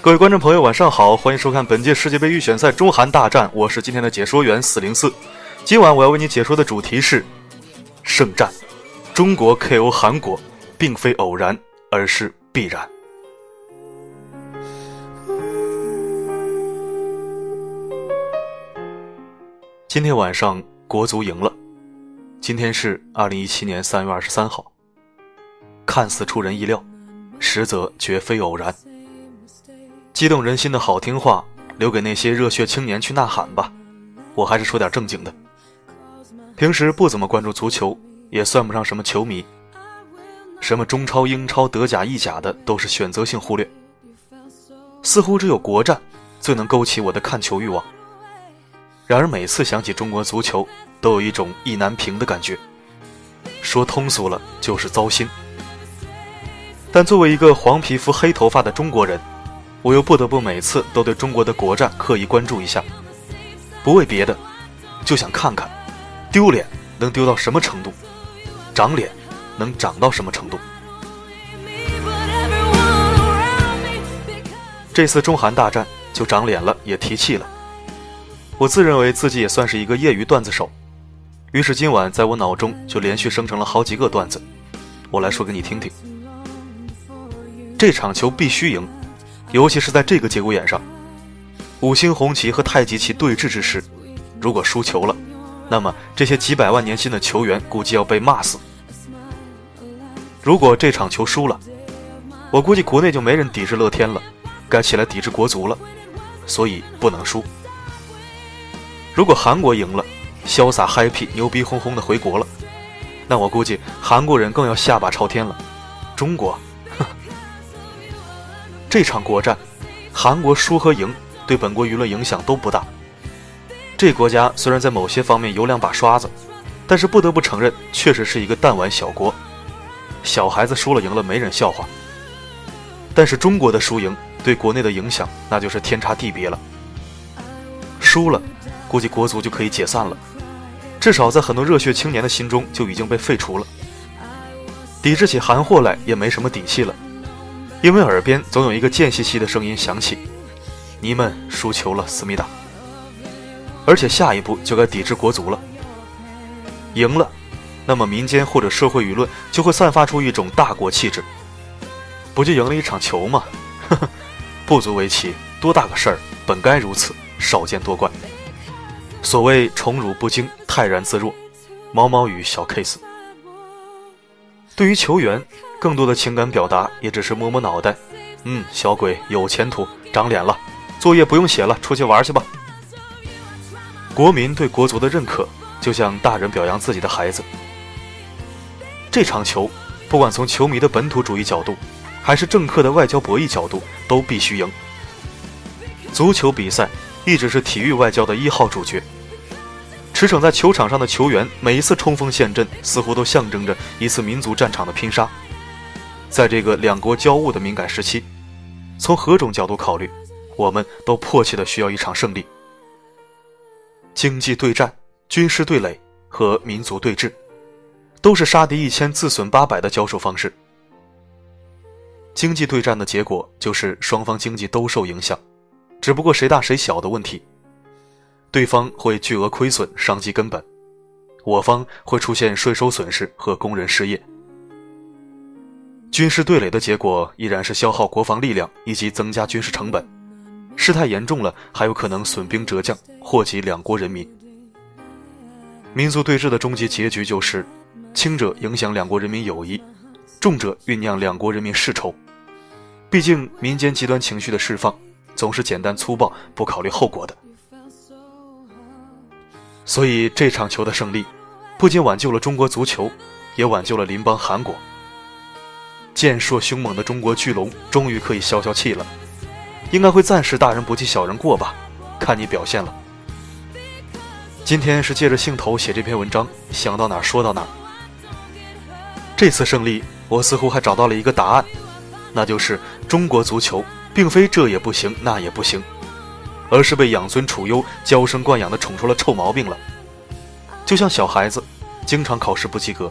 各位观众朋友，晚上好，欢迎收看本届世界杯预选赛中韩大战，我是今天的解说员四零四。今晚我要为你解说的主题是圣战，中国 KO 韩国，并非偶然，而是必然。今天晚上国足赢了，今天是二零一七年三月二十三号。看似出人意料，实则绝非偶然。激动人心的好听话，留给那些热血青年去呐喊吧。我还是说点正经的。平时不怎么关注足球，也算不上什么球迷。什么中超、英超、德甲、意甲的，都是选择性忽略。似乎只有国战，最能勾起我的看球欲望。然而每次想起中国足球，都有一种意难平的感觉。说通俗了，就是糟心。但作为一个黄皮肤黑头发的中国人，我又不得不每次都对中国的国战刻意关注一下，不为别的，就想看看，丢脸能丢到什么程度，长脸能长到什么程度。这次中韩大战就长脸了，也提气了。我自认为自己也算是一个业余段子手，于是今晚在我脑中就连续生成了好几个段子，我来说给你听听。这场球必须赢，尤其是在这个节骨眼上，五星红旗和太极旗对峙之时，如果输球了，那么这些几百万年薪的球员估计要被骂死。如果这场球输了，我估计国内就没人抵制乐天了，该起来抵制国足了，所以不能输。如果韩国赢了，潇洒 happy 牛逼哄哄的回国了，那我估计韩国人更要下巴朝天了。中国。这场国战，韩国输和赢对本国舆论影响都不大。这国家虽然在某些方面有两把刷子，但是不得不承认，确实是一个弹丸小国。小孩子输了赢了没人笑话。但是中国的输赢对国内的影响那就是天差地别了。输了，估计国足就可以解散了，至少在很多热血青年的心中就已经被废除了。抵制起韩货来也没什么底气了。因为耳边总有一个贱兮兮的声音响起：“你们输球了，思密达。”而且下一步就该抵制国足了。赢了，那么民间或者社会舆论就会散发出一种大国气质。不就赢了一场球吗？不足为奇，多大个事儿，本该如此，少见多怪。所谓宠辱不惊，泰然自若，毛毛雨小 case。对于球员。更多的情感表达也只是摸摸脑袋，嗯，小鬼有前途，长脸了，作业不用写了，出去玩去吧。国民对国足的认可，就像大人表扬自己的孩子。这场球，不管从球迷的本土主义角度，还是政客的外交博弈角度，都必须赢。足球比赛一直是体育外交的一号主角。驰骋在球场上的球员，每一次冲锋陷阵，似乎都象征着一次民族战场的拼杀。在这个两国交恶的敏感时期，从何种角度考虑，我们都迫切的需要一场胜利。经济对战、军事对垒和民族对峙，都是杀敌一千自损八百的交手方式。经济对战的结果就是双方经济都受影响，只不过谁大谁小的问题。对方会巨额亏损，伤及根本；我方会出现税收损失和工人失业。军事对垒的结果依然是消耗国防力量以及增加军事成本，事态严重了还有可能损兵折将，祸及两国人民。民族对峙的终极结局就是，轻者影响两国人民友谊，重者酝酿两国人民世仇。毕竟民间极端情绪的释放总是简单粗暴，不考虑后果的。所以这场球的胜利，不仅挽救了中国足球，也挽救了邻邦韩国。健硕凶猛的中国巨龙终于可以消消气了，应该会暂时大人不计小人过吧？看你表现了。今天是借着兴头写这篇文章，想到哪儿说到哪儿。这次胜利，我似乎还找到了一个答案，那就是中国足球并非这也不行那也不行，而是被养尊处优、娇生惯养的宠出了臭毛病了。就像小孩子，经常考试不及格，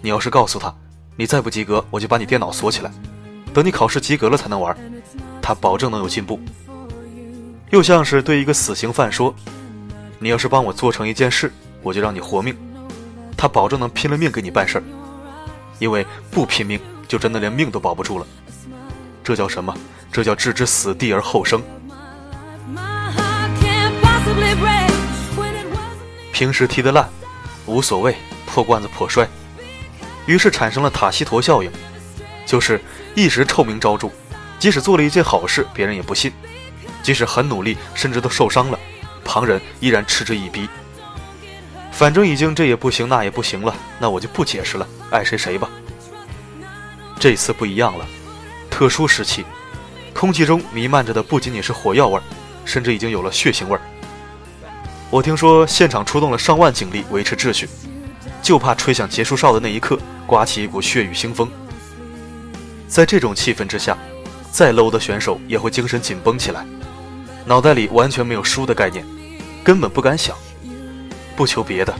你要是告诉他。你再不及格，我就把你电脑锁起来。等你考试及格了才能玩，他保证能有进步。又像是对一个死刑犯说：“你要是帮我做成一件事，我就让你活命。”他保证能拼了命给你办事儿，因为不拼命就真的连命都保不住了。这叫什么？这叫置之死地而后生。平时踢得烂，无所谓，破罐子破摔。于是产生了塔西佗效应，就是一时臭名昭著，即使做了一件好事，别人也不信；即使很努力，甚至都受伤了，旁人依然嗤之以鼻。反正已经这也不行那也不行了，那我就不解释了，爱谁谁吧。这次不一样了，特殊时期，空气中弥漫着的不仅仅是火药味儿，甚至已经有了血腥味儿。我听说现场出动了上万警力维持秩序，就怕吹响结束哨的那一刻，刮起一股血雨腥风。在这种气氛之下，再 low 的选手也会精神紧绷起来，脑袋里完全没有输的概念，根本不敢想。不求别的，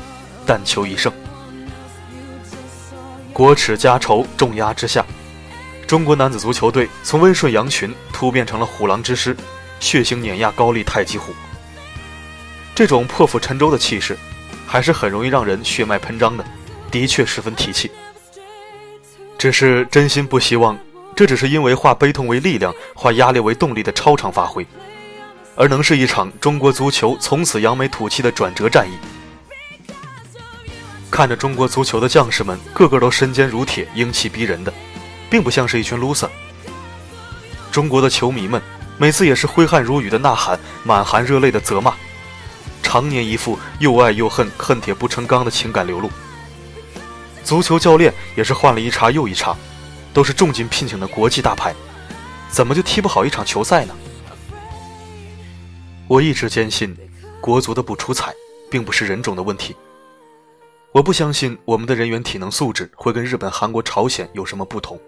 但求一胜。国耻家仇重压之下，中国男子足球队从温顺羊群突变成了虎狼之师，血腥碾压高丽太极虎。这种破釜沉舟的气势，还是很容易让人血脉喷张的，的确十分提气。只是真心不希望，这只是因为化悲痛为力量、化压力为动力的超常发挥，而能是一场中国足球从此扬眉吐气的转折战役。看着中国足球的将士们，个个都身坚如铁、英气逼人的，并不像是一群 loser。中国的球迷们每次也是挥汗如雨的呐喊，满含热泪的责骂。常年一副又爱又恨、恨铁不成钢的情感流露。足球教练也是换了一茬又一茬，都是重金聘请的国际大牌，怎么就踢不好一场球赛呢？我一直坚信，国足的不出彩，并不是人种的问题。我不相信我们的人员体能素质会跟日本、韩国、朝鲜有什么不同。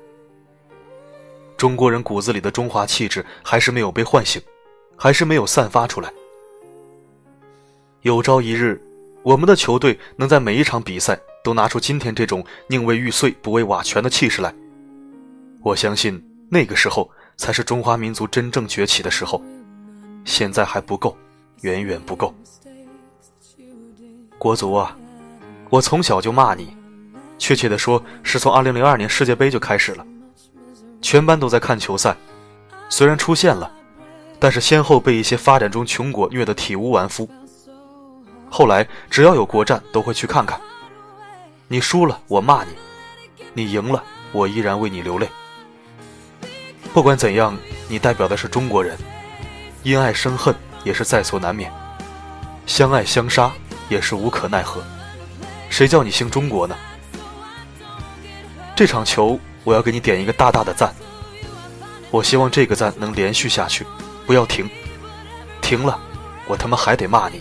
中国人骨子里的中华气质还是没有被唤醒，还是没有散发出来。有朝一日，我们的球队能在每一场比赛都拿出今天这种宁为玉碎不为瓦全的气势来。我相信那个时候才是中华民族真正崛起的时候，现在还不够，远远不够。国足啊，我从小就骂你，确切的说是从2002年世界杯就开始了，全班都在看球赛，虽然出现了，但是先后被一些发展中穷国虐得体无完肤。后来，只要有国战，都会去看看。你输了，我骂你；你赢了，我依然为你流泪。不管怎样，你代表的是中国人，因爱生恨也是在所难免，相爱相杀也是无可奈何。谁叫你姓中国呢？这场球，我要给你点一个大大的赞。我希望这个赞能连续下去，不要停。停了，我他妈还得骂你。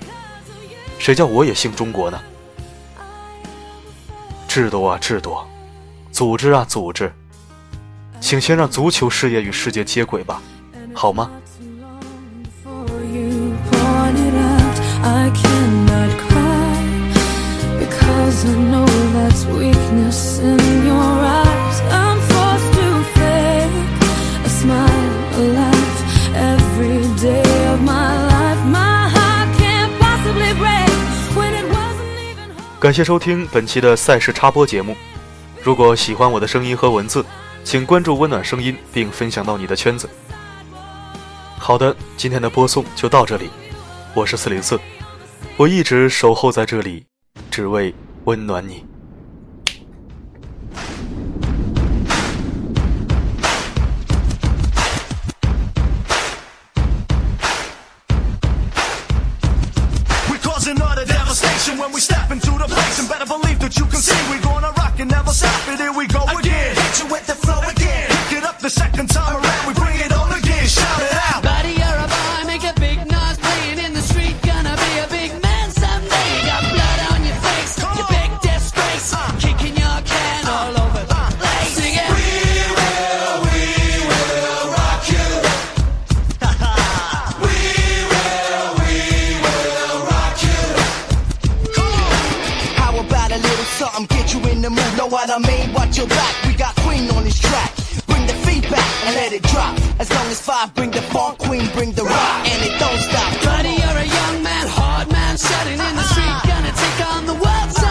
谁叫我也姓中国呢？制度啊制度，组织啊组织，请先让足球事业与世界接轨吧，好吗？感谢收听本期的赛事插播节目。如果喜欢我的声音和文字，请关注温暖声音并分享到你的圈子。好的，今天的播送就到这里。我是四零四，我一直守候在这里，只为温暖你。step it As long as five, bring the funk queen, bring the rock, and it don't stop. Buddy, you're a young man, hard man, shouting in the street, gonna take on the world.